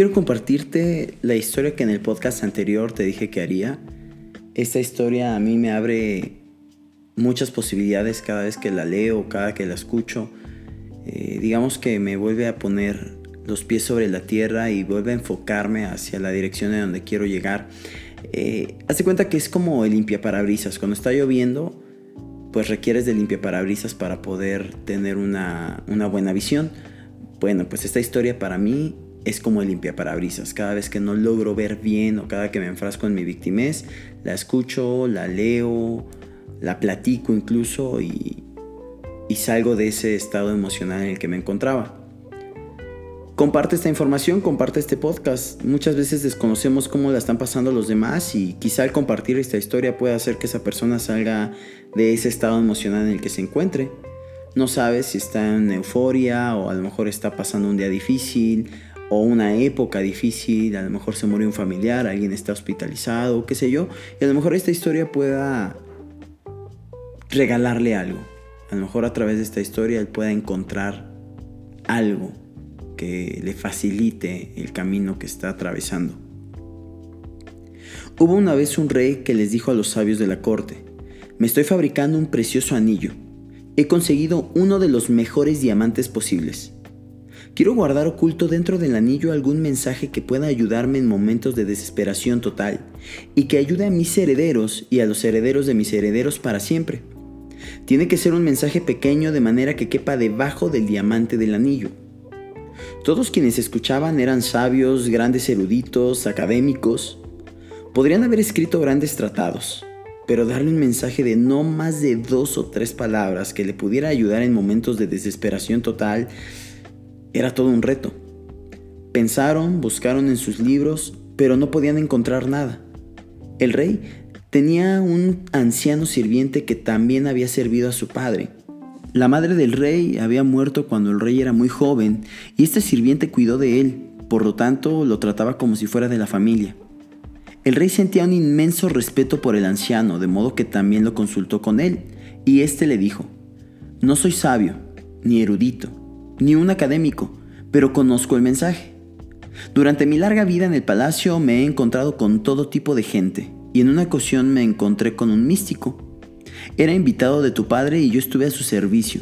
Quiero compartirte la historia que en el podcast anterior te dije que haría. Esta historia a mí me abre muchas posibilidades cada vez que la leo, cada que la escucho. Eh, digamos que me vuelve a poner los pies sobre la tierra y vuelve a enfocarme hacia la dirección de donde quiero llegar. Eh, hace cuenta que es como el limpiaparabrisas. Cuando está lloviendo, pues requieres de limpiaparabrisas para poder tener una buena visión. Bueno, pues esta historia para mí es como el limpiaparabrisas. Cada vez que no logro ver bien o cada que me enfrasco en mi victimez, la escucho, la leo, la platico incluso y, salgo de ese estado emocional en el que me encontraba. Comparte esta información, comparte este podcast. Muchas veces desconocemos cómo la están pasando los demás y quizá al compartir esta historia pueda hacer que esa persona salga de ese estado emocional en el que se encuentre. No sabes si está en euforia o a lo mejor está pasando un día difícil o una época difícil, a lo mejor se murió un familiar, alguien está hospitalizado, qué sé yo, y a lo mejor esta historia pueda regalarle algo. A lo mejor a través de esta historia él pueda encontrar algo que le facilite el camino que está atravesando. Hubo una vez un rey que les dijo a los sabios de la corte, me estoy fabricando un precioso anillo. He conseguido uno de los mejores diamantes posibles. Quiero guardar oculto dentro del anillo algún mensaje que pueda ayudarme en momentos de desesperación total y que ayude a mis herederos y a los herederos de mis herederos para siempre. Tiene que ser un mensaje pequeño de manera que quepa debajo del diamante del anillo. Todos quienes escuchaban eran sabios, grandes eruditos, académicos. Podrían haber escrito grandes tratados, pero darle un mensaje de no más de dos o tres palabras que le pudiera ayudar en momentos de desesperación total era todo un reto. Pensaron, buscaron en sus libros, pero no podían encontrar nada. El rey tenía un anciano sirviente que también había servido a su padre. La madre del rey había muerto cuando el rey era muy joven y este sirviente cuidó de él, por lo tanto lo trataba como si fuera de la familia. El rey sentía un inmenso respeto por el anciano, de modo que también lo consultó con él, y éste le dijo, No soy sabio, ni erudito, ni un académico, pero conozco el mensaje. Durante mi larga vida en el palacio me he encontrado con todo tipo de gente, y en una ocasión me encontré con un místico. Era invitado de tu padre y yo estuve a su servicio.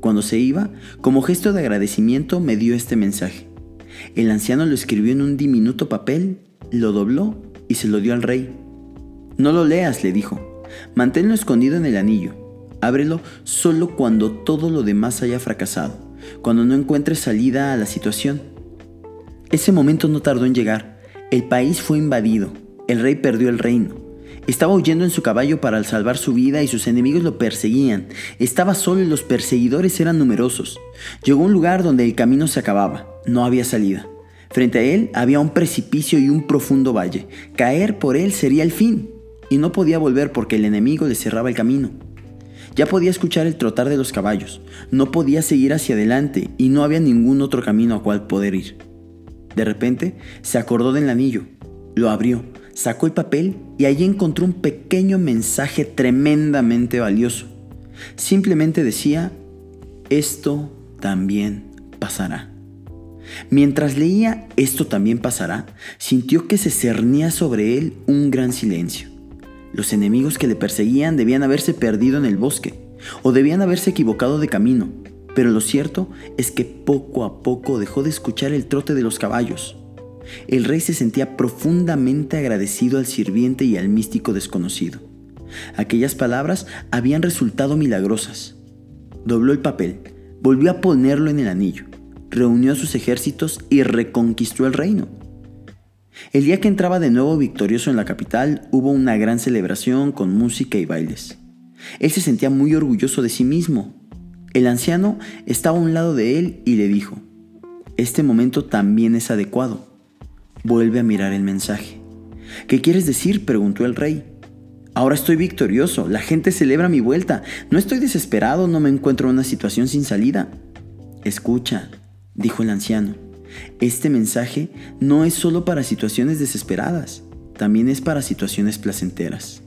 Cuando se iba, como gesto de agradecimiento, me dio este mensaje. El anciano lo escribió en un diminuto papel, lo dobló y se lo dio al rey. No lo leas, le dijo. Manténlo escondido en el anillo. Ábrelo solo cuando todo lo demás haya fracasado, cuando no encuentres salida a la situación. Ese momento no tardó en llegar. El país fue invadido el rey perdió el reino. Estaba huyendo en su caballo para salvar su vida y sus enemigos lo perseguían. Estaba solo y los perseguidores eran numerosos. Llegó a un lugar donde el camino se acababa. No había salida. Frente a él había un precipicio y un profundo valle. Caer por él sería el fin. Y no podía volver porque el enemigo le cerraba el camino. Ya podía escuchar el trotar de los caballos. No podía seguir hacia adelante y no había ningún otro camino a cual poder ir. De repente se acordó del anillo. Lo abrió Sacó el papel y allí encontró un pequeño mensaje tremendamente valioso. Simplemente decía, esto también pasará. Mientras leía esto también pasará, sintió que se cernía sobre él un gran silencio. Los enemigos que le perseguían debían haberse perdido en el bosque o debían haberse equivocado de camino, pero lo cierto es que poco a poco dejó de escuchar el trote de los caballos el rey se sentía profundamente agradecido al sirviente y al místico desconocido. Aquellas palabras habían resultado milagrosas. Dobló el papel, volvió a ponerlo en el anillo, reunió a sus ejércitos y reconquistó el reino. El día que entraba de nuevo victorioso en la capital, hubo una gran celebración con música y bailes. Él se sentía muy orgulloso de sí mismo. El anciano estaba a un lado de él y le dijo, este momento también es adecuado. Vuelve a mirar el mensaje. ¿Qué quieres decir? preguntó el rey. Ahora estoy victorioso, la gente celebra mi vuelta, no estoy desesperado, no me encuentro en una situación sin salida. Escucha, dijo el anciano, este mensaje no es solo para situaciones desesperadas, también es para situaciones placenteras.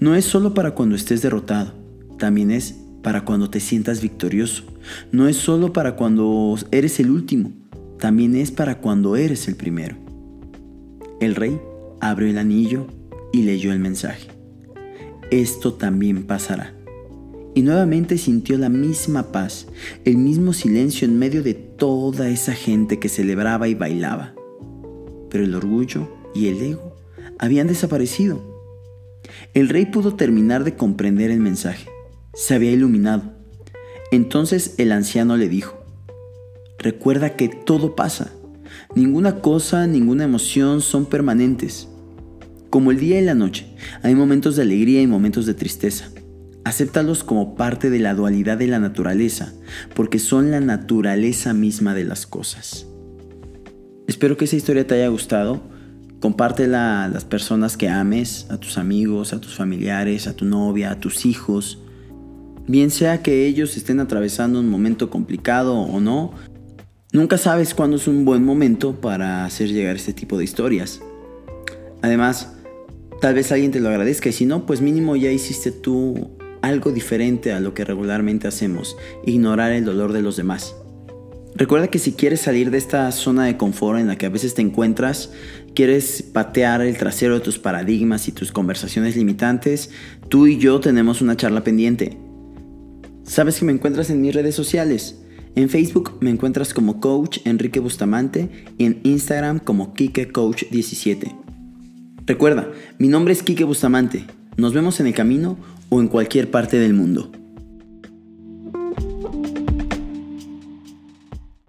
No es solo para cuando estés derrotado, también es para cuando te sientas victorioso. No es solo para cuando eres el último, también es para cuando eres el primero. El rey abrió el anillo y leyó el mensaje. Esto también pasará. Y nuevamente sintió la misma paz, el mismo silencio en medio de toda esa gente que celebraba y bailaba. Pero el orgullo y el ego habían desaparecido. El rey pudo terminar de comprender el mensaje. Se había iluminado. Entonces el anciano le dijo, recuerda que todo pasa. Ninguna cosa, ninguna emoción son permanentes. Como el día y la noche, hay momentos de alegría y momentos de tristeza. Acéptalos como parte de la dualidad de la naturaleza, porque son la naturaleza misma de las cosas. Espero que esa historia te haya gustado. Compártela a las personas que ames, a tus amigos, a tus familiares, a tu novia, a tus hijos. Bien sea que ellos estén atravesando un momento complicado o no, nunca sabes cuándo es un buen momento para hacer llegar este tipo de historias. Además, tal vez alguien te lo agradezca y si no, pues mínimo ya hiciste tú algo diferente a lo que regularmente hacemos, ignorar el dolor de los demás. Recuerda que si quieres salir de esta zona de confort en la que a veces te encuentras, quieres patear el trasero de tus paradigmas y tus conversaciones limitantes, tú y yo tenemos una charla pendiente. Sabes que me encuentras en mis redes sociales. En Facebook me encuentras como Coach Enrique Bustamante y en Instagram como Kike Coach 17. Recuerda, mi nombre es Kike Bustamante. Nos vemos en el camino o en cualquier parte del mundo.